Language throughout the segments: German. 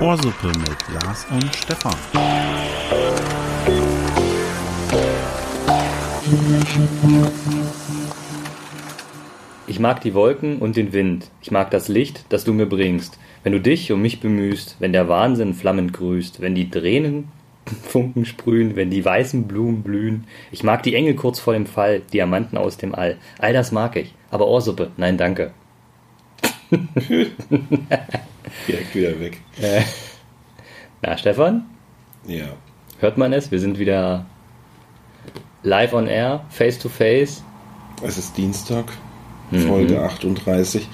Ohrsuppe mit Lars und Stefan. Ich mag die Wolken und den Wind. Ich mag das Licht, das du mir bringst. Wenn du dich um mich bemühst, wenn der Wahnsinn flammend grüßt, wenn die Tränen Funken sprühen, wenn die weißen Blumen blühen. Ich mag die Engel kurz vor dem Fall, Diamanten aus dem All. All das mag ich. Aber Ohrsuppe, nein, danke. Direkt wieder weg. Äh, na, Stefan? Ja. Hört man es? Wir sind wieder live on air, face to face. Es ist Dienstag, Folge 38.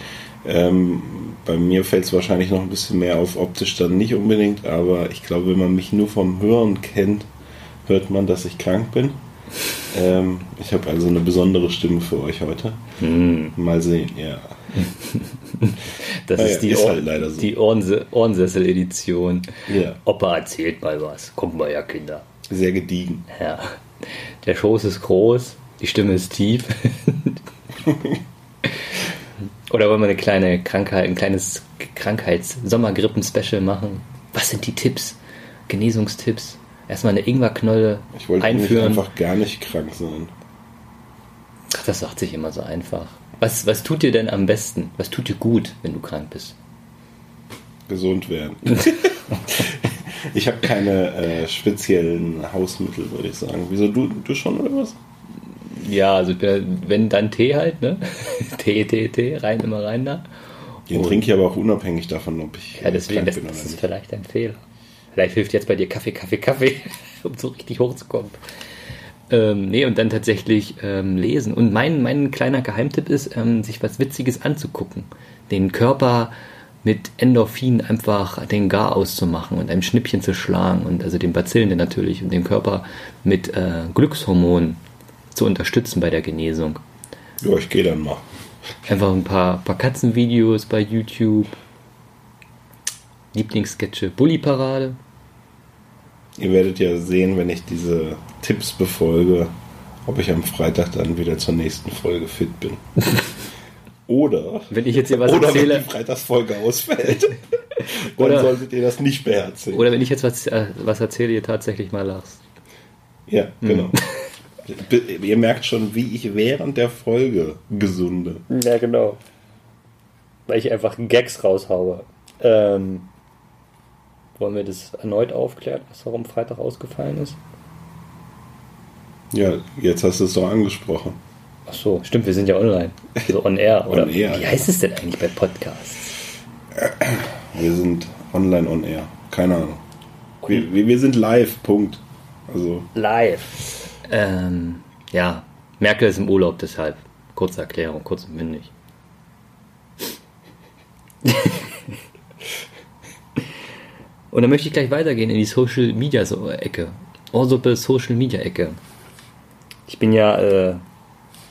Ähm, bei mir fällt es wahrscheinlich noch ein bisschen mehr auf optisch dann nicht unbedingt, aber ich glaube, wenn man mich nur vom Hören kennt, hört man, dass ich krank bin. Ähm, ich habe also eine besondere Stimme für euch heute. Mal sehen, ja. Das Naja, ist die, ist Ohr halt so. die Ohrensessel- Ohrensessel-Edition. Ja. Opa erzählt mal was. Kommt mal her, Kinder. Sehr gediegen. Ja. Der Schoß ist groß, die Stimme ist tief. Oder wollen wir eine kleine Krankheit, ein kleines Krankheits-Sommergrippen-Special machen? Was sind die Tipps? Genesungstipps? Erstmal eine Ingwerknolle Ich wollte einführen. einfach gar nicht krank sein. Ach, das sagt sich immer so einfach. Was, was tut dir denn am besten? Was tut dir gut, wenn du krank bist? Gesund werden. ich habe keine äh, speziellen Hausmittel, würde ich sagen. Wieso du, du schon oder was? Ja, also bin- wenn dann Tee halt, ne? Tee, Tee, Tee, rein, immer rein da. Den Und- trinke ich aber auch unabhängig davon, ob ich Ja, deswegen, das, bin oder das ist nicht. vielleicht ein Fehler. Vielleicht hilft jetzt bei dir Kaffee, Kaffee, Kaffee, um so richtig hochzukommen. Ähm, nee, und dann tatsächlich ähm, lesen. Und mein, mein kleiner Geheimtipp ist, ähm, sich was Witziges anzugucken. Den Körper mit Endorphin einfach den Gar auszumachen und einem Schnippchen zu schlagen und also den Bazillen natürlich und den Körper mit äh, Glückshormonen zu unterstützen bei der Genesung. Ja, ich gehe dann mal. Einfach ein paar, paar Katzenvideos bei YouTube. Lieblingssketche, Bully-Parade. Ihr werdet ja sehen, wenn ich diese Tipps befolge, ob ich am Freitag dann wieder zur nächsten Folge fit bin. Oder, Wenn ich jetzt hier was oder wenn erzähle, die Freitagsfolge ausfällt, dann Oder- solltet ihr das nicht beherzigen. oder wenn ich jetzt was, äh, was erzähle, ihr tatsächlich mal lachst. ja, Hm. genau. Ihr merkt schon, wie ich während der Folge gesunde. Ja, genau. Weil ich einfach Gags raushaue. Ähm, wollen wir das erneut aufklären, was warum Freitag ausgefallen ist? Ja, jetzt hast du es doch angesprochen. Ach so, stimmt, wir sind ja online. So on air, oder? On air, Wie heißt es denn eigentlich bei Podcasts? Wir sind online on air. Keine Ahnung. Wir, wir, wir sind live, Punkt. Also, Live. Ähm, ja, Merkel ist im Urlaub, deshalb. Kurze Erklärung, kurz und mündig. und dann möchte ich gleich weitergehen in die Social Media so Ecke. Ohrsuppe Social Media Ecke. Ich bin ja äh,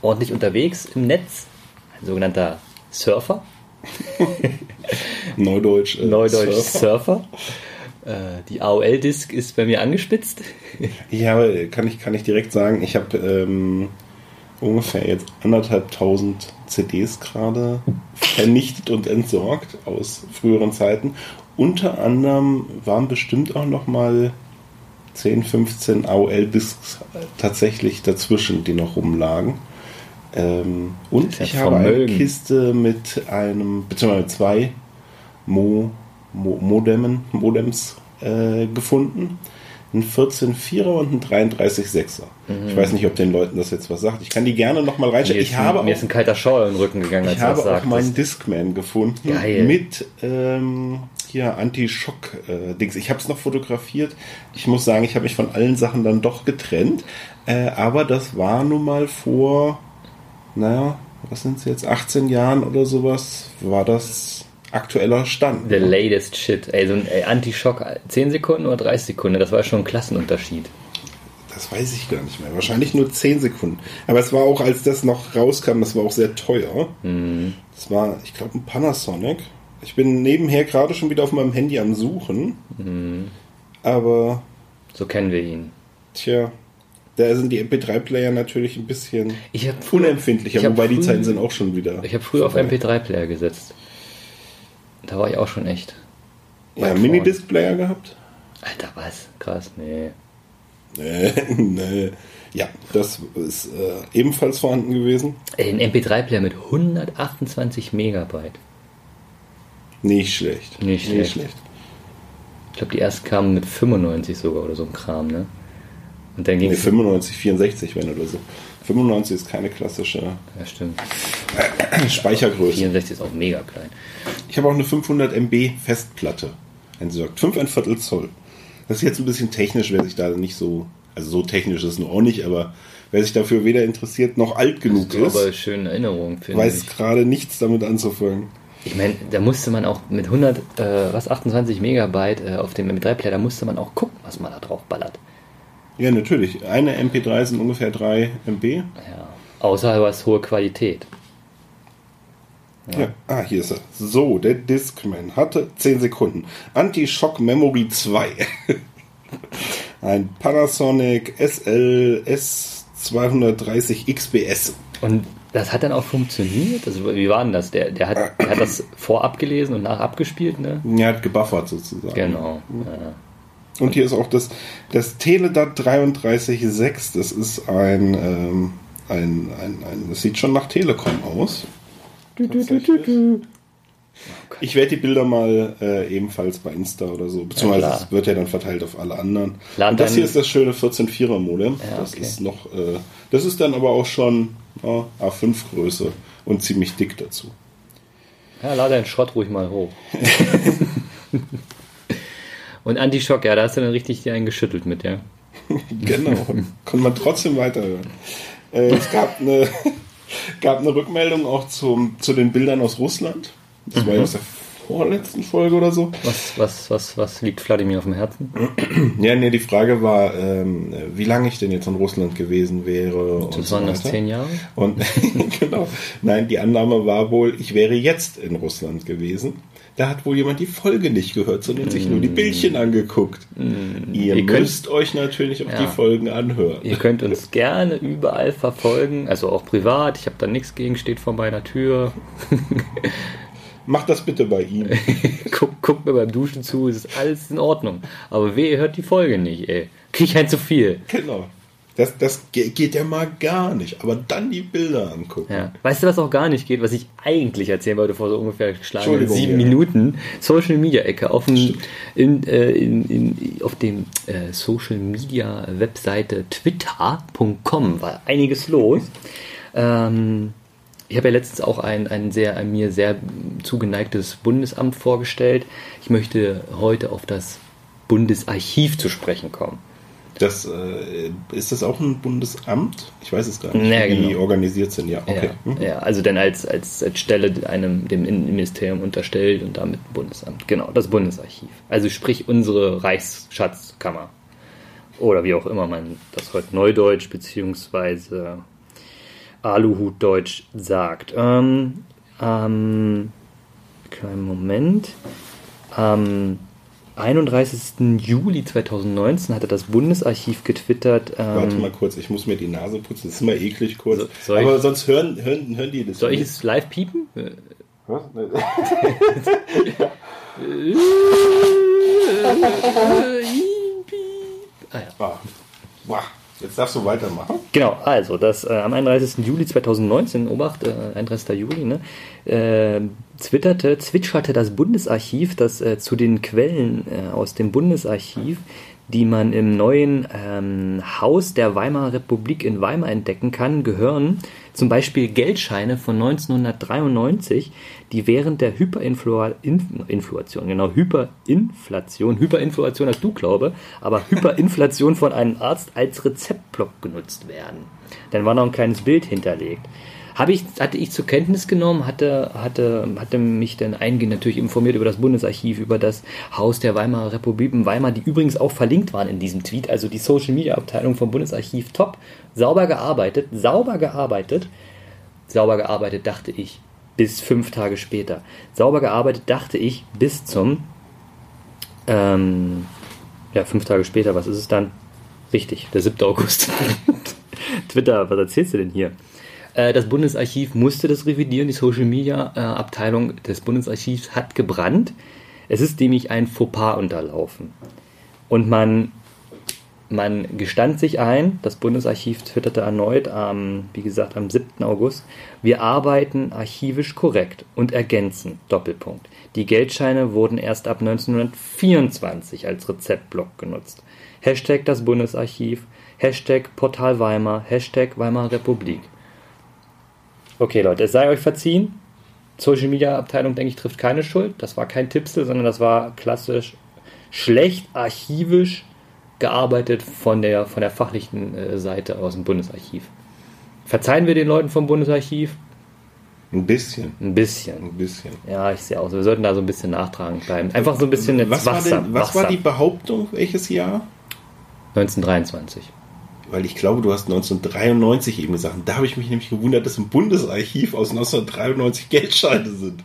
ordentlich unterwegs im Netz. Ein sogenannter Surfer. Neudeutsch. äh, Neudeutsch Surfer. Surfer. Äh, die AOL-Disk ist bei mir angespitzt. Ja, kann ich, kann ich direkt sagen, ich habe ähm, ungefähr jetzt anderthalbtausend CDs gerade vernichtet und entsorgt aus früheren Zeiten. Unter anderem waren bestimmt auch noch mal 10, 15 AOL-Discs tatsächlich dazwischen, die noch rumlagen. Ähm, und ja ich habe eine. Kiste mit einem, beziehungsweise zwei Mo, Mo, Modemen, Modems äh, gefunden. Ein 14,4er und ein 33,6er. Ich weiß nicht, ob den Leuten das jetzt was sagt. Ich kann die gerne nochmal reinstellen. Mir Ich habe mir auch ist ein kalter Schauer in den Rücken gegangen, als ich habe auch sagtest. meinen Discman gefunden Geil. mit ähm, hier Anti-Schock-Dings. ich habe es noch fotografiert. Ich muss sagen, ich habe mich von allen Sachen dann doch getrennt. Äh, aber das war nun mal vor, naja, was sind es jetzt, 18 Jahren oder sowas, war das aktueller Stand. The latest shit. Ey, so ein Anti-Schock 10 Sekunden oder 30 Sekunden, das war schon ein Klassenunterschied. Das weiß ich gar nicht mehr. Wahrscheinlich nur 10 Sekunden. Aber es war auch, als das noch rauskam, das war auch sehr teuer. Das war, ich glaube, ein Panasonic. Ich bin nebenher gerade schon wieder auf meinem Handy am Suchen. Aber, So kennen wir ihn. tja, Da sind die MP3-Player natürlich ein bisschen Ich hab unempfindlicher, ich wobei die früh- Zeiten sind auch schon wieder. Ich habe früher auf vorbei. MP3-Player gesetzt. Da war ich auch schon echt. Ja, weit Minidisc-Player gehabt? Alter, was? Krass, nee. Nee, nee. Ja, das ist äh, ebenfalls vorhanden gewesen. Ein MP3-Player mit 128 Megabyte. Nicht schlecht. Nicht schlecht. Ich glaube, die ersten kamen mit 95 sogar oder so ein Kram, ne? Und dann ging Nee, es. 95, 64, wenn oder so. 95 ist keine klassische Ja, stimmt. Speichergröße. 64 ist auch mega klein. Ich habe auch eine 500 MB Festplatte entsorgt. 5 ein Viertel Zoll. Das ist jetzt ein bisschen technisch, wer sich da nicht so, also so technisch ist es nur auch nicht, aber wer sich dafür weder interessiert noch alt genug Das ist aber ist, schöne Erinnerung, weiß ich. gerade nichts damit anzufangen. Ich meine, da musste man auch mit 100, äh, was, 28 Megabyte äh, auf dem MP3-Player, da musste man auch gucken, was man da drauf ballert. Ja, natürlich. Eine MP3 sind ungefähr 3 MB. Ja. Außer du hast hohe Qualität. Ja. Ah, hier ist er. So, der Discman hatte 10 Sekunden. Anti-Shock Memory 2. Ein Panasonic SL S230 XBS. Und das hat dann auch funktioniert? Also, wie war denn das? Der, der, hat, der hat das vorab gelesen und nach abgespielt, ne? Er hat gebuffert sozusagen. Genau. Ja. Und hier ist auch das, das Teledat 336. Das ist ein, ähm, ein, ein, ein, das sieht schon nach Telekom aus. Tatsächlich. Ich werde die Bilder mal äh, ebenfalls bei Insta oder so, beziehungsweise Ja, es wird ja dann verteilt auf alle anderen. Lad Und das hier ist das schöne 14.4er Modem. Ja, das okay. ist noch, äh, das ist dann aber auch schon ja, A5 Größe und ziemlich dick dazu. Ja, lade deinen Schrott ruhig mal hoch. und Anti-Schock, ja, da hast du dann richtig dir einen geschüttelt mit, ja. Genau, konnte man trotzdem weiterhören. Äh, es gab eine, gab eine Rückmeldung auch zum, zu den Bildern aus Russland. Das war ja aus der vorletzten Folge oder so. Was, was, was, was liegt Wladimir auf dem Herzen? Ja, nee, die Frage war, ähm, wie lange ich denn jetzt in Russland gewesen wäre. Das so waren das weiter. zehn Jahre? Und genau, nein, die Annahme war wohl, ich wäre jetzt in Russland gewesen. Da hat wohl jemand die Folge nicht gehört, sondern sich nur die Bildchen angeguckt. Ihr, Mm. Ihr könnt- müsst euch natürlich auch Ja. die Folgen anhören. Ihr könnt uns gerne überall verfolgen, also auch privat. Ich habe da nichts gegen, steht vor meiner Tür. Macht das bitte bei ihm. Guckt guck mir beim Duschen zu, es ist alles in Ordnung. Aber weh, ihr hört die Folge nicht, ey. Krieg ich ein zu viel. Genau. Das, das ge- geht ja mal gar nicht. Aber dann die Bilder angucken. Ja. Weißt du, was auch gar nicht geht, was ich eigentlich erzählen wollte vor so ungefähr geschlagenen sieben ja. Minuten? Social Media Ecke auf, dem, in, äh, in, in, auf dem äh, Social Media Webseite twitter.com war einiges los. Ähm, ich habe ja letztens auch ein, ein sehr ein mir sehr zugeneigtes Bundesamt vorgestellt. Ich möchte heute auf das Bundesarchiv zu sprechen kommen. Das, äh, ist das auch ein Bundesamt? Ich weiß es gar nicht, Ja, wie die genau. organisiert sind. Ja, okay. Ja, Hm. ja, also dann als, als, als Stelle einem dem Innenministerium unterstellt und damit Bundesamt. Genau, das Bundesarchiv. Also sprich unsere Reichsschatzkammer. Oder wie auch immer man das heute Neudeutsch beziehungsweise Aluhutdeutsch sagt. Ähm, ähm, kleinen Moment. Am 31. Juli 2019 hatte das Bundesarchiv getwittert. Ähm, Warte mal kurz, ich muss mir die Nase putzen. Das ist immer eklig kurz. So- soll ich- Aber sonst hören, hören, hören die das soll ich nicht. es live piepen? Äh, Was? Ah, ja. Ah. Jetzt darfst du weitermachen. Genau, also das äh, am 31. Juli 2019, Obacht, äh, 31. Juli, ne, äh, twitterte, zwitscherte das Bundesarchiv, dass äh, zu den Quellen äh, aus dem Bundesarchiv, die man im neuen ähm, Haus der Weimarer Republik in Weimar entdecken kann, gehören zum Beispiel Geldscheine von 1993, die während der Hyperinflation, genau, Hyperinflation, Hyperinflation hast du, glaube, aber Hyperinflation von einem Arzt als Rezeptblock genutzt werden. Dann war noch ein kleines Bild hinterlegt. Habe ich, hatte ich zur Kenntnis genommen, hatte, hatte, hatte mich dann eingehend natürlich informiert über das Bundesarchiv, über das Haus der Weimarer Republik in Weimar, die übrigens auch verlinkt waren in diesem Tweet. Also die Social Media Abteilung vom Bundesarchiv top, sauber gearbeitet, sauber gearbeitet, sauber gearbeitet, dachte ich, bis fünf Tage später. Sauber gearbeitet, dachte ich, bis zum, ähm, ja, fünf Tage später, was ist es dann? Richtig, der 7. August. Twitter, was erzählst du denn hier? Äh, Das Bundesarchiv musste das revidieren. Die Social Media Abteilung des Bundesarchivs hat gebrannt. Es ist nämlich ein Fauxpas unterlaufen. Und man, man gestand sich ein, das Bundesarchiv twitterte erneut am, wie gesagt, am 7. August, wir arbeiten archivisch korrekt und ergänzen, Doppelpunkt. Die Geldscheine wurden erst ab 1924 als Rezeptblock genutzt. Hashtag das Bundesarchiv, Hashtag Portal Weimar, Hashtag Weimarer Republik. Okay, Leute, es sei euch verziehen. Social Media Abteilung, denke ich, trifft keine Schuld. Das war kein Tipsel, sondern das war klassisch schlecht archivisch gearbeitet von der, von der fachlichen äh, Seite aus dem Bundesarchiv. Verzeihen wir den Leuten vom Bundesarchiv? Ein bisschen. Ein bisschen. Ein bisschen. Ja, ich sehe auch so. Wir sollten da so ein bisschen nachtragend bleiben. Einfach so ein bisschen Was, war, Wasser. denn, was Wasser. war die Behauptung? Welches Jahr? 1923. Weil ich glaube, du hast 1993 eben gesagt. Und da habe ich mich nämlich gewundert, dass im Bundesarchiv aus 1993 Geldscheine sind.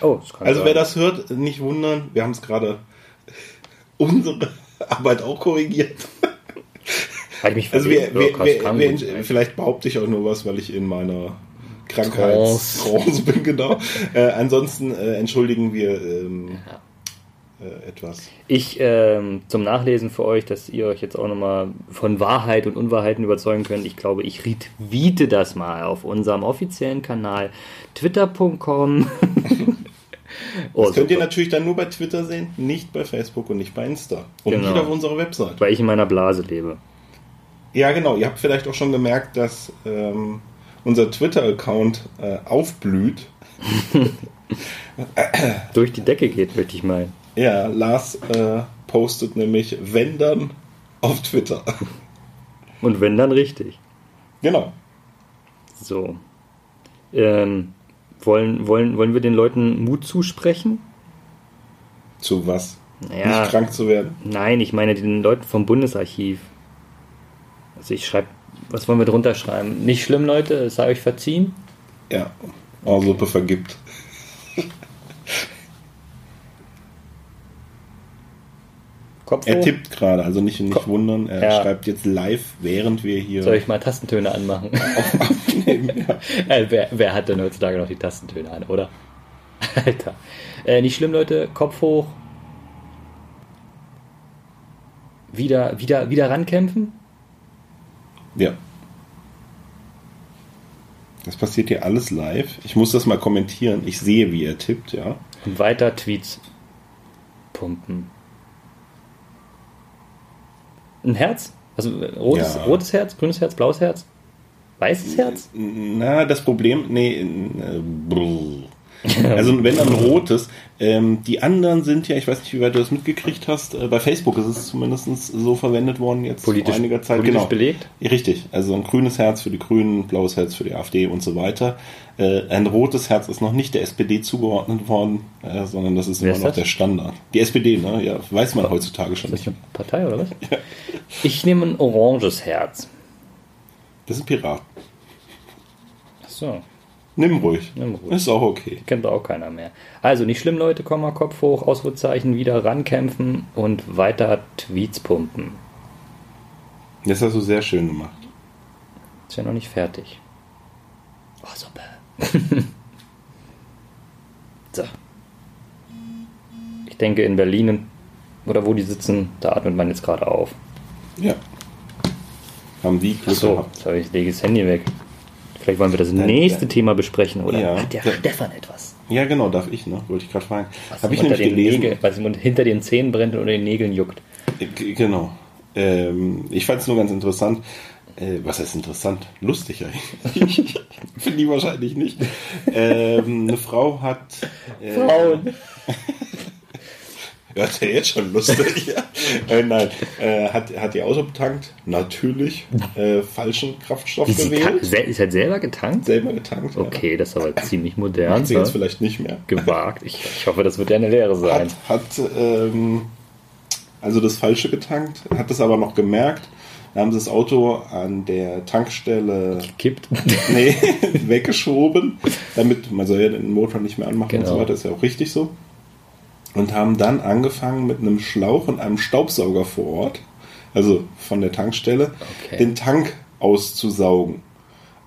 Oh, das kann Also sein. wer das hört, nicht wundern. Wir haben es gerade unsere Arbeit auch korrigiert. Habe ich mich Also wir, wir, Ja, wir, wir, vielleicht behaupte ich auch nur was, weil ich in meiner Krankheitstrance bin, genau. Äh, ansonsten äh, entschuldigen wir ähm, äh, etwas. Ich ähm, zum Nachlesen für euch, dass ihr euch jetzt auch nochmal von Wahrheit und Unwahrheiten überzeugen könnt. Ich glaube, ich retweete das mal auf unserem offiziellen Kanal twitter.com. oh, Das könnt ihr super. natürlich dann nur bei Twitter sehen, nicht bei Facebook und nicht bei Insta. Und Genau. nicht auf unserer Website. weil ich in meiner Blase lebe. Ja, genau. Ihr habt vielleicht auch schon gemerkt, dass ähm, unser Twitter-Account äh, aufblüht. Durch die Decke geht, möchte ich meinen. Ja, Lars äh, postet nämlich wenn dann auf Twitter. Und wenn dann richtig. genau. So. Ähm, wollen, wollen, wollen wir den Leuten Mut zusprechen? Zu was? Naja, Nicht krank zu werden. nein, ich meine den Leuten vom Bundesarchiv. Also ich schreibe, was wollen wir drunter schreiben? Nicht schlimm, Leute, es sei euch verziehen. Ja. Oh, Suppe vergibt. Kopf Er tippt gerade, also nicht, nicht wundern. Er Ja. schreibt jetzt live, während wir hier Soll ich mal Tastentöne anmachen? aufnehmen. Ja. äh, wer, wer hat denn heutzutage noch die Tastentöne an, oder? Alter. Äh, nicht schlimm, Leute, Kopf hoch. Wieder, wieder, wieder rankämpfen. ja. Das passiert hier alles live. Ich muss das mal kommentieren. Ich sehe, wie er tippt, ja. Und weiter Tweets pumpen. Ein Herz? Also rotes, Ja. rotes Herz, grünes Herz, blaues Herz? Weißes Herz? Na, das Problem, nee, äh, brr. Also wenn dann rotes. Ähm, die anderen sind ja, ich weiß nicht, wie weit du das mitgekriegt hast, äh, bei Facebook ist es zumindest so verwendet worden jetzt Politisch, vor einiger Zeit. politisch genau. belegt? Richtig, also ein grünes Herz für die Grünen, blaues Herz für die AfD und so weiter. Äh, ein rotes Herz ist noch nicht der SPD zugeordnet worden, äh, sondern das ist Wer immer ist noch das? der Standard. Die SPD, ne? Ja, weiß man heutzutage schon Ist das nicht. eine Partei oder was? Ich nehme ein oranges Herz. Das sind Piraten. Achso, Nimm ruhig. Nimm ruhig. Ist auch okay. kennt auch keiner mehr. Also nicht schlimm, Leute, Komma, Kopf hoch, Ausrufezeichen, wieder rankämpfen und weiter Tweets pumpen. Das hast du sehr schön gemacht. Ist ja noch nicht fertig. Oh, super. so. Ich denke, in Berlin oder wo die sitzen, da atmet man jetzt gerade auf. Ja. Haben die Glück So, gehabt. jetzt habe ich lege das Handy weg. Vielleicht wollen wir das Nein, nächste ja. Thema besprechen, oder? Ja. Hat der Ja. Stefan etwas? Ja, genau, darf ich, ne? Wollte ich gerade fragen. Was ich nämlich gelesen. Nägeln, was ihm hinter den Zähnen brennt und unter den Nägeln juckt. G- Genau. Ähm, ich fand es nur ganz interessant. Äh, was heißt interessant? Lustig eigentlich. Finde ich wahrscheinlich nicht. Ähm, eine Frau hat. Äh, Frauen. Ja, ja jetzt schon lustig. ja. äh, nein, äh, hat, hat ihr Auto betankt. Natürlich. Äh, falschen Kraftstoff Wie sie gewählt. sel- ist halt selber getankt? Selber getankt. ja. Okay, das ist aber ziemlich modern. Macht sie jetzt ne? vielleicht nicht mehr. Gewagt. Ich, ich hoffe, das wird ja eine Lehre sein. Hat, hat ähm, also das Falsche getankt, hat es aber noch gemerkt. Da haben sie das Auto an der Tankstelle Kippt. nee, weggeschoben, damit man soll ja den Motor nicht mehr anmachen und Genau. so weiter, ist ja auch richtig so. Und haben dann angefangen mit einem Schlauch und einem Staubsauger vor Ort also von der Tankstelle, Okay. den Tank auszusaugen.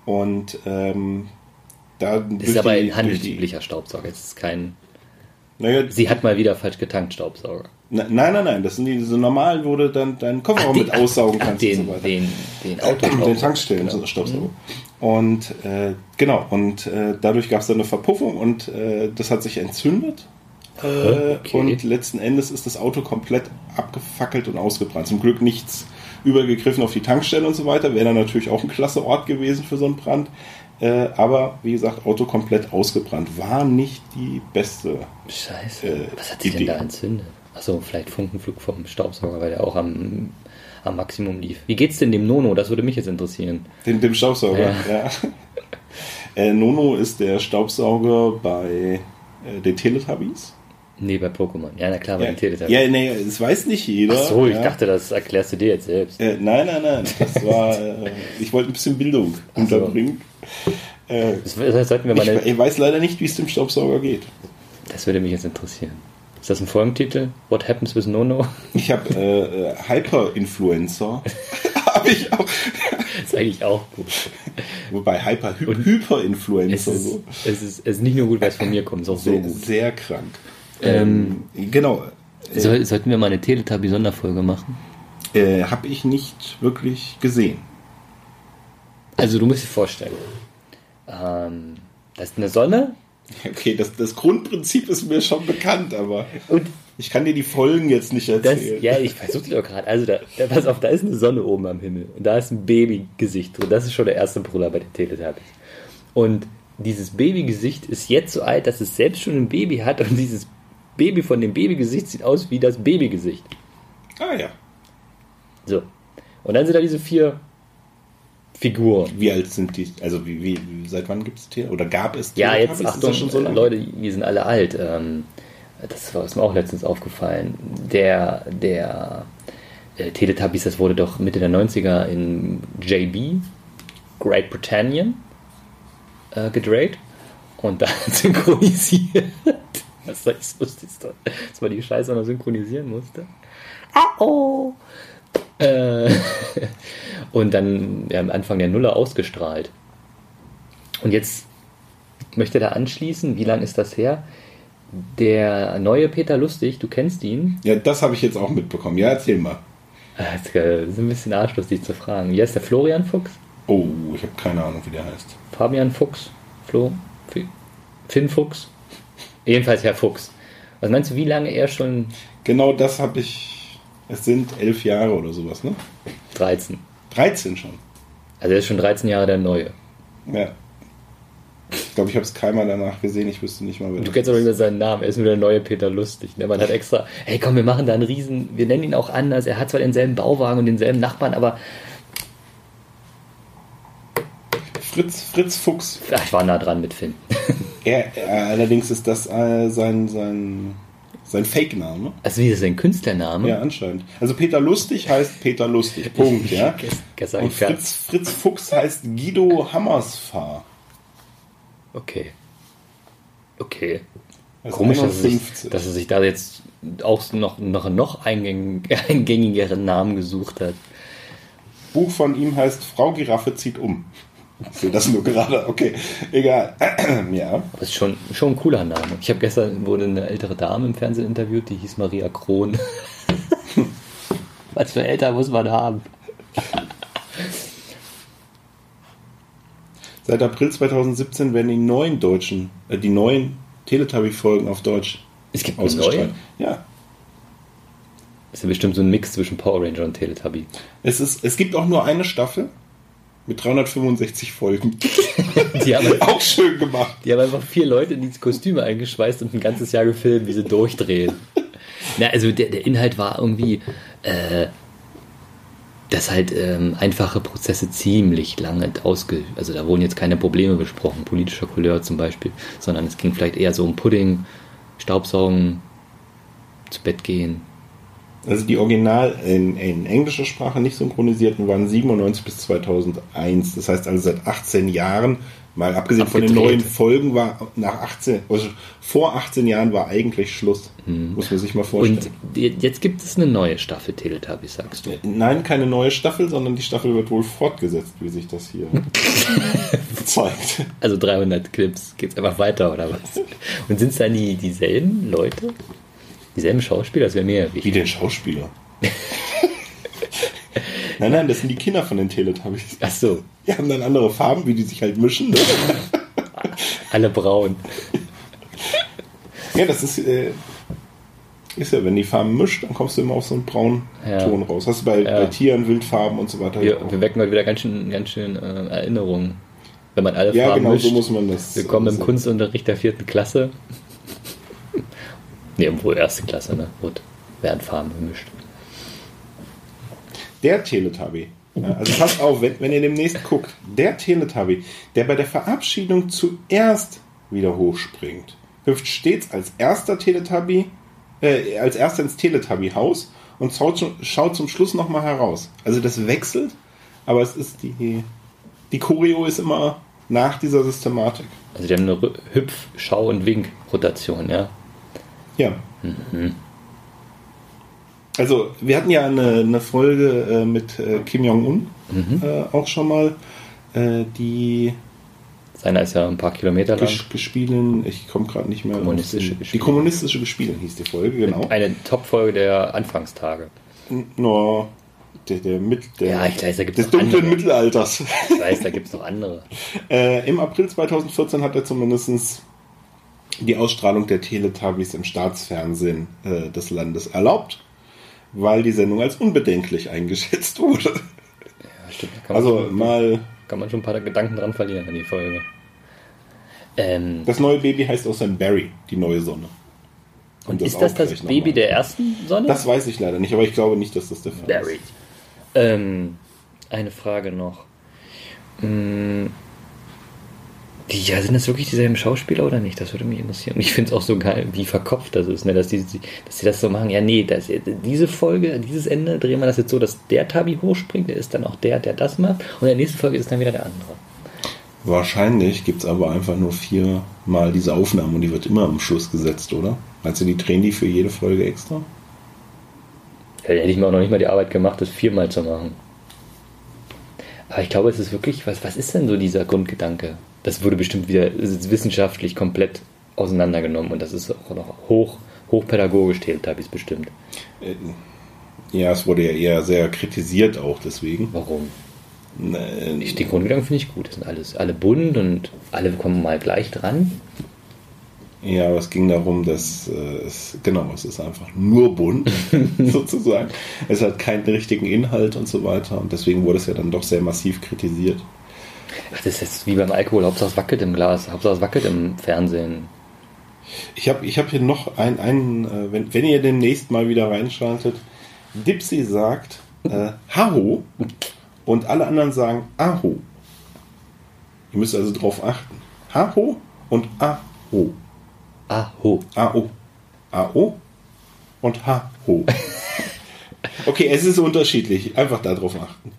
Und ähm, da Das ist aber ein handelsüblicher Staubsauger. Es ist kein. Naja, Sie hat mal wieder falsch getankt, Staubsauger. na, nein, nein, nein, das sind diese normalen, wo du dann deinen Kofferraum mit aussaugen ach, kannst den, und so weiter. Den, den Autostaubsauger. den Tankstellen Genau. Staubsauger. Und äh, genau, und äh, dadurch gab es dann eine Verpuffung und äh, das hat sich entzündet. Äh, okay. Und letzten Endes ist das Auto komplett abgefackelt und ausgebrannt. Zum Glück nichts übergegriffen auf die Tankstelle und so weiter. Wäre dann natürlich auch ein klasse Ort gewesen für so einen Brand. Äh, aber wie gesagt, Auto komplett ausgebrannt. War nicht die beste. Scheiße. Äh, Was hat Idee. denn da entzündet? Achso, vielleicht Funkenflug vom Staubsauger, weil der auch am, am Maximum lief. Wie geht's denn dem Nono? Das würde mich jetzt interessieren. Dem, dem Staubsauger, Ja. ja. äh, Nono ist der Staubsauger bei den Teletubbies. Nee, bei Pokémon. Ja, na klar, bei Ja, den Teletubbies. ja, nee, das weiß nicht jeder. Ach so, ich ja. dachte, das erklärst du dir jetzt selbst. Äh, nein, nein, nein. Das war. Äh, ich wollte ein bisschen Bildung Ach so. unterbringen. Äh, Das, das sollten wir mal ich, ich weiß leider nicht, wie es dem Staubsauger geht. Das würde mich jetzt interessieren. Ist das ein Folgentitel? What happens with Nono? Ich habe äh, äh, Hyper-Influencer. habe ich auch. ist eigentlich auch gut. Wobei Hyper, Hy Und- Es Hyperinfluencer ist, so. es, ist, es ist nicht nur gut, weil es von mir kommt, es ist auch so Sehr, gut. sehr krank. Ähm, Ähm, genau. Soll, sollten wir mal eine Teletubby-Sonderfolge machen? Äh, habe ich nicht wirklich gesehen. Also du musst dir vorstellen, ähm, das ist eine Sonne Okay, das, das Grundprinzip ist mir schon bekannt, aber und ich kann dir die Folgen jetzt nicht das, erzählen. ja, ich versuche dir doch gerade, also da, da, pass auf, da ist eine Sonne oben am Himmel und da ist ein Babygesicht drin, das ist schon der erste Brüller bei den Teletubbies. Und dieses Babygesicht ist jetzt so alt, dass es selbst schon ein Baby hat und dieses Baby von dem Babygesicht sieht aus wie das Babygesicht. Ah ja. So. Und dann sind da diese vier Figuren. Wie alt sind die? Also wie, wie seit wann gibt es Tiere? Oder gab es Ja, Teletubbies? jetzt Achtung, schon so? Leute, wir sind alle alt. Ähm, das war ist mir auch letztens aufgefallen. Der, der äh, Teletubbies, das wurde doch Mitte der 90er in JB, Great Britannian, äh, gedreht und da synchronisiert. Was soll ich lustig ist, dass man die Scheiße noch synchronisieren musste. Ah, oh. Äh, und dann ja, am Anfang der Nuller ausgestrahlt. Und jetzt möchte da anschließen, wie lange ist das her? Der neue Peter Lustig, du kennst ihn. Ja, das habe ich jetzt auch mitbekommen. Ja, erzähl mal. Ah, Das ist geil, das ist ein bisschen arschlos, dich zu fragen. Wie heißt der Florian Fuchs? Oh, ich habe keine Ahnung, wie der heißt. Fabian Fuchs? Flo? Fi- Finn Fuchs? Jedenfalls Herr Fuchs. Was meinst du, wie lange er schon Genau das habe ich. Es sind elf Jahre oder sowas, ne? 13? 13 schon. Also er ist schon 13 Jahre der Neue. Ja. Ich glaube, ich habe es keinmal danach gesehen. Ich wüsste nicht mal, wer Du kennst nicht mehr seinen Namen, er ist nur der neue Peter Lustig. Ne? Man hat extra, hey komm, wir machen da einen Riesen, wir nennen ihn auch anders. Er hat zwar denselben Bauwagen und denselben Nachbarn, aber Fritz, Fritz Fuchs. ach, ich war nah dran mit Finn. Er, er, allerdings ist das äh, sein, sein, sein Fake-Name. Also wie ist das ein Künstlername? Ja, anscheinend. Also Peter Lustig heißt Peter Lustig. Punkt, ja. Und. Fritz, Fritz Fuchs heißt Guido Hammersfahr. Okay. Okay. Also Komisch, dass er, sich, 51. dass er sich da jetzt auch noch, noch, noch eingäng, eingängigeren Namen gesucht hat. Buch von ihm heißt Frau Giraffe zieht um. Sehe das nur gerade. Okay, egal. ja. Das ist schon, schon ein cooler Name. Ich habe gestern wurde eine ältere Dame im Fernsehen interviewt, die hieß Maria Kron. Was für älter muss man haben? Seit April 2017 werden die neuen deutschen, äh, die neuen Teletubby-Folgen auf Deutsch Es gibt ausgestrahlt. neue. Ja. Ist ja bestimmt so ein Mix zwischen Power Ranger und Teletubby. Es, ist, es gibt auch nur eine Staffel mit 365 Folgen. Die haben, einfach- auch schön gemacht. die haben einfach vier Leute in die Kostüme eingeschweißt und ein ganzes Jahr gefilmt, wie sie durchdrehen. Na, also der, der Inhalt war irgendwie, äh, dass halt ähm, einfache Prozesse ziemlich lange ausge... Also da wurden jetzt keine Probleme besprochen, politischer Couleur zum Beispiel, sondern es ging vielleicht eher so um Pudding, Staubsaugen, zu Bett gehen. Also die Original in, in englischer Sprache nicht synchronisierten waren 97 bis 2001. Das heißt also seit 18 Jahren Mal abgesehen von den Abgedreht. neuen Folgen war nach 18, also vor 18 Jahren war eigentlich Schluss. Muss man sich mal vorstellen. Und jetzt gibt es eine neue Staffel Teletubbies, sagst du. Nein, keine neue Staffel, sondern die Staffel wird wohl fortgesetzt, wie sich das hier zeigt. Also 300 Clips, geht's einfach weiter oder was? Und sind es dann die, dieselben Leute? Dieselben Schauspieler? Das wäre mir ja Wie wichtig. den Schauspieler. nein, nein, das sind die Kinder von den Teletubbies. Ach so, Die haben dann andere Farben, wie die sich halt mischen. Ne? alle braun. Ja, das ist, äh, ist ja, wenn die Farben mischt, dann kommst du immer auf so einen braunen Ja. Ton raus. Hast du bei, Ja. bei Tieren, Wildfarben und so weiter. Wir, auch. wir wecken heute wieder ganz schön, ganz schön äh, Erinnerungen. Wenn man alle ja, Farben genau mischt. so muss man das. Willkommen äh, im. Kunstunterricht der vierten Klasse. Ne, obwohl erste Klasse, ne? Rot. Werden Farben gemischt. Der Teletubby. Ja, also passt auf, wenn, wenn ihr demnächst guckt, der Teletubby, der bei der Verabschiedung zuerst wieder hochspringt, hüpft stets als erster Teletubby, äh, als erster ins Teletubby-Haus und schaut, zum- schaut zum Schluss nochmal heraus. Also das wechselt, aber es ist die, die Choreo ist immer nach dieser Systematik. Also die haben eine Hüpf-, Schau- und Wink-Rotation, ja. Ja. Also, wir hatten ja eine, eine Folge äh, mit äh, Kim Jong-un äh, auch schon mal, äh, die Seiner ist ja ein paar Kilometer lang. ges gespielen, ich komme gerade nicht mehr. Kommunistische den- Die kommunistische Gespielen hieß die Folge, genau. Eine Top-Folge der Anfangstage. No, der, der, mit, der, Ja, ich weiß, da gibt's des dunklen andere. Mittelalters. Ich weiß, da gibt es noch andere. Äh, Im April 2014 hat er zumindest die Ausstrahlung der Teletubbies im Staatsfernsehen äh, des Landes erlaubt, weil die Sendung als unbedenklich eingeschätzt wurde. Ja, stimmt. Also schon, mal, kann man schon ein paar Gedanken dran verlieren an die Folge. Ähm, das neue Baby heißt außerdem Barry, die neue Sonne. und das ist das das Baby der ersten Sonne? Das weiß ich leider nicht, aber ich glaube nicht, dass das der Fall Barry. ist. Ähm, eine Frage noch. Hm, die, ja, sind das wirklich dieselben Schauspieler oder nicht? Das würde mich interessieren. Und ich finde es auch so geil, wie verkopft das ist, ne? dass, die, dass sie das so machen. Ja, nee, das, diese Folge, dieses Ende, drehen wir das jetzt so, dass der Tabi hochspringt, der ist dann auch der, der das macht. Und in der nächsten Folge ist dann wieder der andere. Wahrscheinlich gibt es aber einfach nur viermal diese Aufnahme und die wird immer am Schluss gesetzt, oder? Meinst du, die drehen die für jede Folge extra? Ja, hätte ich mir auch noch nicht mal die Arbeit gemacht, das viermal zu machen. Aber ich glaube, es ist wirklich, was, was ist denn so dieser Grundgedanke? Das wurde bestimmt wieder wissenschaftlich komplett auseinandergenommen und das ist auch noch hoch, hochpädagogisch, Teletubbies bestimmt. Äh, Ja, es wurde ja eher sehr kritisiert auch deswegen. Warum? Äh, Ich, den Grundgedanken finde ich gut. Das sind alles, alle bunt und alle kommen mal gleich dran. Ja, aber es ging darum, dass äh, es, genau, es ist einfach nur bunt, sozusagen. Es hat keinen richtigen Inhalt und so weiter und deswegen wurde es ja dann doch sehr massiv kritisiert. Das ist jetzt wie beim Alkohol. Hauptsache es wackelt im Glas, Hauptsache es wackelt im Fernsehen. Ich habe ich hab hier noch einen, einen äh, wenn, wenn ihr demnächst mal wieder reinschaltet, Dipsy sagt äh, Haho und alle anderen sagen Aho. Ihr müsst also drauf achten. Haho und Aho. Aho. A-O. A-O und H-O. Okay, es ist unterschiedlich. Einfach darauf achten.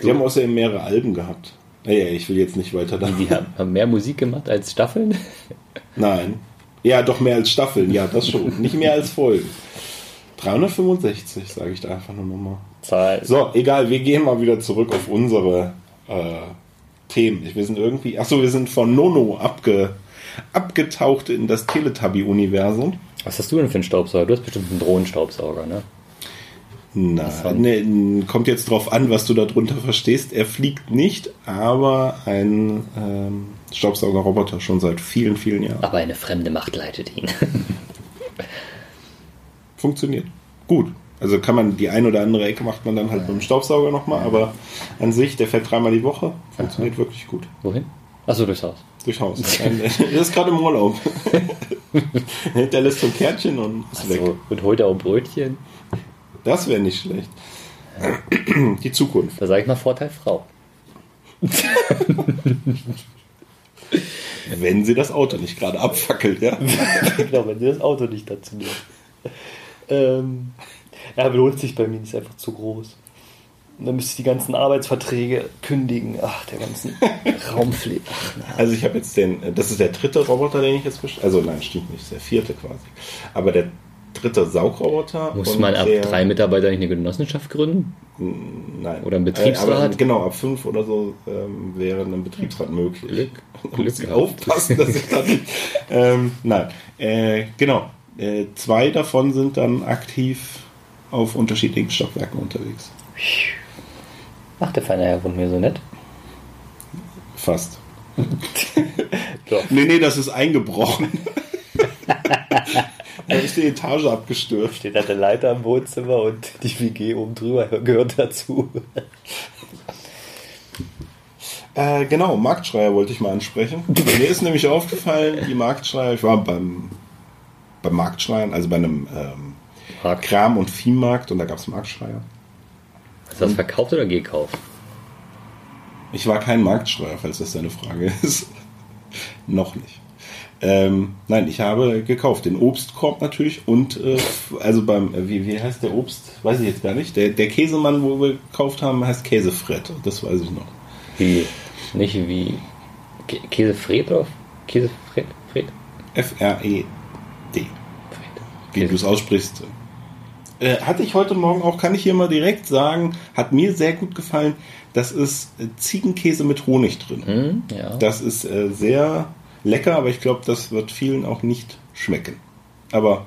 Sie haben außerdem mehrere Alben gehabt. Naja, ich will jetzt nicht weiter da. Die haben, haben mehr Musik gemacht als Staffeln. Nein. Ja, doch mehr als Staffeln. Ja, das schon. Nicht mehr als Folgen. 365, sage ich da einfach nur nochmal. Zahl. So, egal, wir gehen mal wieder zurück auf unsere äh, Themen. Wir sind irgendwie, achso, wir sind von Nono abge, abgetaucht in das Teletubby-Universum. Was hast du denn für einen Staubsauger? Du hast bestimmt einen Drohnenstaubsauger, ne? Na, von- ne, kommt jetzt drauf an, was du darunter verstehst. Er fliegt nicht, aber ein ähm, Staubsaugerroboter schon seit vielen, vielen Jahren. Aber eine fremde Macht leitet ihn. Funktioniert. Gut. Also kann man die ein oder andere Ecke macht man dann halt mit dem Staubsauger nochmal, aber an sich, der fährt dreimal die Woche, funktioniert wirklich gut. Wohin? Achso, durchs Haus. Durchs Haus. Der ist gerade im Urlaub. der lässt so ein Kärtchen und ist weg. So, und holt er auch Brötchen. Das wäre nicht schlecht. Die Zukunft. Da sage ich mal Vorteil Frau. Wenn sie das Auto nicht gerade abfackelt, ja. genau, wenn sie das Auto nicht dazu nimmt. Ähm, ja, lohnt sich bei mir, ist einfach zu groß. Und dann müsste ich die ganzen Arbeitsverträge kündigen. Ach, der ganzen Raumpflege. Also ich habe jetzt den, das ist der dritte Roboter, den ich jetzt bestellt Also nein, stimmt nicht, das ist der vierte quasi. Aber der dritte Saugroboter. Muss man ab drei Mitarbeiter nicht eine Genossenschaft gründen? Nein. oder ein Betriebsrat? Äh, aber genau, ab fünf oder so ähm, wäre ein Betriebsrat möglich. Glück- Glück Glück aufpassen, dass ich da nicht. ähm, nein, äh, genau. Äh, zwei davon sind dann aktiv auf unterschiedlichen Stockwerken unterwegs. Ach, der feine Herr wohnt mir so nett. Fast. Doch. Nee, nee, das ist eingebrochen. Da ist die Etage abgestürzt. Steht da der Leiter im Wohnzimmer und die WG oben drüber gehört dazu. Äh, genau, Marktschreier wollte ich mal ansprechen. Mir ist nämlich aufgefallen, die Marktschreier, ich war beim, beim Marktschreiern, also bei einem ähm. Kram- und Viehmarkt und da gab es Marktschreier. Ist das verkauft oder gekauft? Ich war kein Marktschreier, falls das deine Frage ist. Noch nicht. Ähm, nein, ich habe gekauft. Den Obstkorb natürlich und äh, also beim, äh, wie, wie heißt der Obst? Weiß ich jetzt gar nicht. Der, der Käsemann, wo wir gekauft haben, heißt Käsefred. Das weiß ich noch. Wie? Nicht wie Kä- Käsefred oder Käsefred? Fred? F-R-E-D. Fred. Wie du es aussprichst. Äh, hatte ich heute Morgen auch, kann ich hier mal direkt sagen, hat mir sehr gut gefallen. Das ist äh, Ziegenkäse mit Honig drin. Hm, ja. Das ist äh, sehr lecker, aber ich glaube, das wird vielen auch nicht schmecken. Aber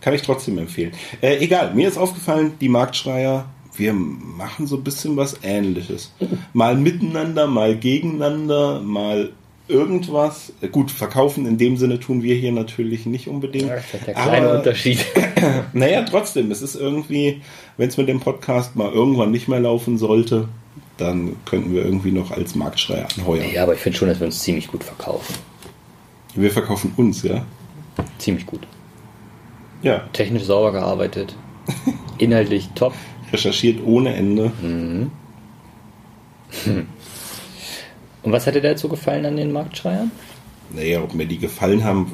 kann ich trotzdem empfehlen. Äh, egal, mir ist aufgefallen, die Marktschreier, wir machen so ein bisschen was Ähnliches. Mal miteinander, mal gegeneinander, mal irgendwas. Äh, Gut, verkaufen in dem Sinne tun wir hier natürlich nicht unbedingt. Ja, das ist der kleine aber, Unterschied. Naja, trotzdem, es ist irgendwie, wenn es mit dem Podcast mal irgendwann nicht mehr laufen sollte, dann könnten wir irgendwie noch als Marktschreier anheuern. Ja, aber ich finde schon, dass wir uns ziemlich gut verkaufen. Wir verkaufen uns, ja? Ziemlich gut. Ja, Technisch sauber gearbeitet. Inhaltlich top. recherchiert ohne Ende. Und was hat dir dazu gefallen an den Marktschreiern? Naja, ob mir die gefallen haben.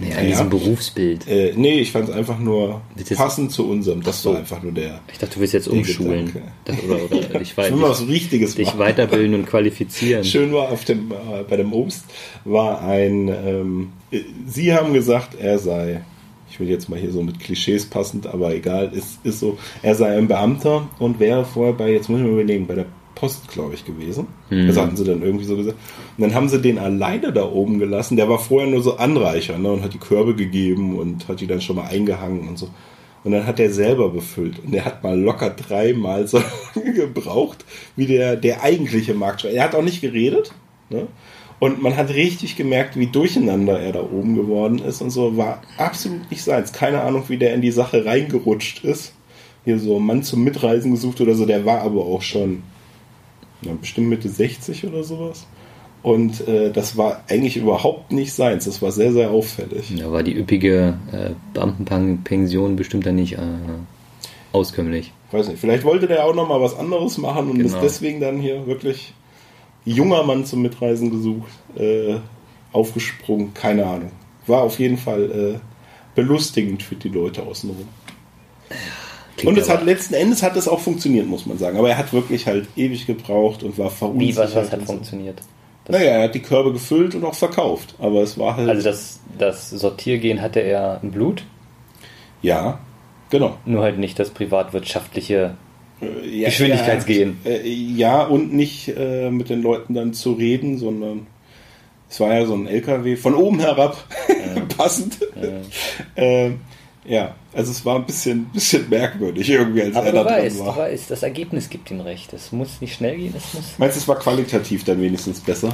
Ja, naja. an diesem Berufsbild. Äh, nee, ich fand es einfach nur jetzt- passend zu unserem. Das so. war einfach nur der. Ich dachte, du willst jetzt umschulen. Das, oder oder dich, Ich will mal was Richtiges dich machen. weiterbilden und qualifizieren. Schön war auf dem, äh, bei dem Obst war ein, ähm, äh, Sie haben gesagt, er sei, ich will jetzt mal hier so mit Klischees passend, aber egal, ist, ist so, er sei ein Beamter und wäre vorher bei, jetzt muss ich mal überlegen, bei der Post, glaube ich, gewesen. Das hatten sie dann irgendwie so gesagt. Und dann haben sie den alleine da oben gelassen. Der war vorher nur so Anreicher ne, und hat die Körbe gegeben und hat die dann schon mal eingehangen und so. Und dann hat er selber befüllt. Und er hat mal locker dreimal so lange gebraucht, wie der, der eigentliche Marktschreier. Er hat auch nicht geredet. Ne? Und man hat richtig gemerkt, wie durcheinander er da oben geworden ist und so. War absolut nicht seins. Keine Ahnung, wie der in die Sache reingerutscht ist. Hier so ein Mann zum Mitreisen gesucht oder so. Der war aber auch schon na, bestimmt Mitte 60 oder sowas. Und äh, das war eigentlich überhaupt nicht seins. Das war sehr, sehr auffällig. Da war die üppige äh, Beamtenpension bestimmt dann nicht äh, auskömmlich. weiß nicht, vielleicht wollte der auch noch mal was anderes machen und ist Genau. deswegen dann hier wirklich junger Mann zum Mitreisen gesucht, äh, aufgesprungen, keine Ahnung. War auf jeden Fall äh, belustigend für die Leute außenrum. Klingt und es hat letzten Endes hat es auch funktioniert, muss man sagen. Aber er hat wirklich halt ewig gebraucht und war verunsichert. Wie, was, was hat so. funktioniert? Das, Naja, er hat die Körbe gefüllt und auch verkauft. Aber es war halt. Also das, das Sortiergehen hatte er im Blut, ja, genau. nur halt nicht das privatwirtschaftliche. Äh, ja, Geschwindigkeitsgehen. Ja, äh, ja, und nicht äh, mit den Leuten dann zu reden, sondern es war ja so ein LKW von oben herab, passend. Ähm, ja, also es war ein bisschen, bisschen merkwürdig irgendwie, als Aber er da weißt, drin du war. weißt, das Ergebnis gibt ihm recht. Es muss nicht schnell gehen, es muss. Meinst du, es war qualitativ dann wenigstens besser?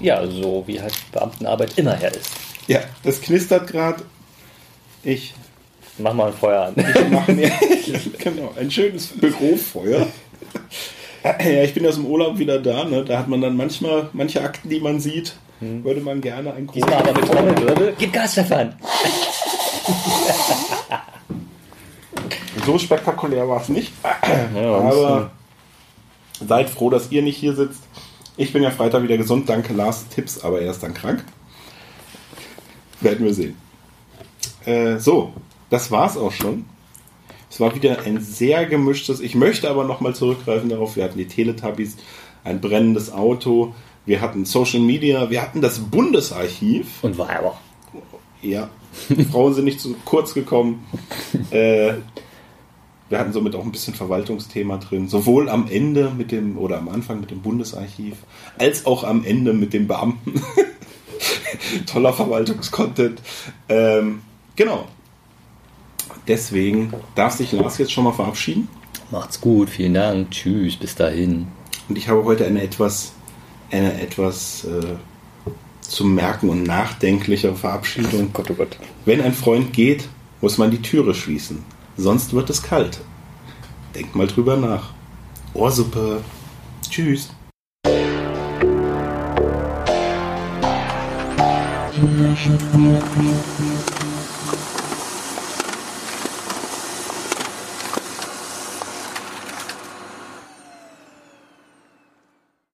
Ja, so wie halt Beamtenarbeit immer her ist. Ja, das knistert gerade. Ich Mach mal ein Feuer an. mache mir genau, ein schönes Bürofeuer. Ja, ich bin aus dem Urlaub wieder da. Ne? Da hat man dann manchmal, manche Akten, die man sieht, würde man gerne ein Diesmal aber mit Trommelwirbel. Gib Gas, Stefan! So spektakulär war es nicht. Ja, Aber seid froh, dass ihr nicht hier sitzt. Ich bin ja Freitag wieder gesund. Danke, Lars. Tipps, aber er ist dann krank. Werden wir sehen. Äh, so, das war's auch schon. Es war wieder ein sehr gemischtes. Ich möchte aber nochmal zurückgreifen darauf. Wir hatten die Teletubbies, ein brennendes Auto, wir hatten Social Media, wir hatten das Bundesarchiv. Und war aber. Ja, Frauen sind nicht zu kurz gekommen. Äh, wir hatten somit auch ein bisschen Verwaltungsthema drin, sowohl am Ende mit dem oder am Anfang mit dem Bundesarchiv, als auch am Ende mit dem Beamten. Toller Verwaltungskontent. Ähm, genau. Deswegen darf sich Lars jetzt schon mal verabschieden. Macht's gut, vielen Dank. Tschüss, bis dahin. Und ich habe heute eine etwas, eine etwas äh, zum Merken und nachdenklichere Verabschiedung. Gott, oh Gott. Wenn ein Freund geht, muss man die Türe schließen. Sonst wird es kalt. Denk mal drüber nach. Ohrsuppe. Tschüss.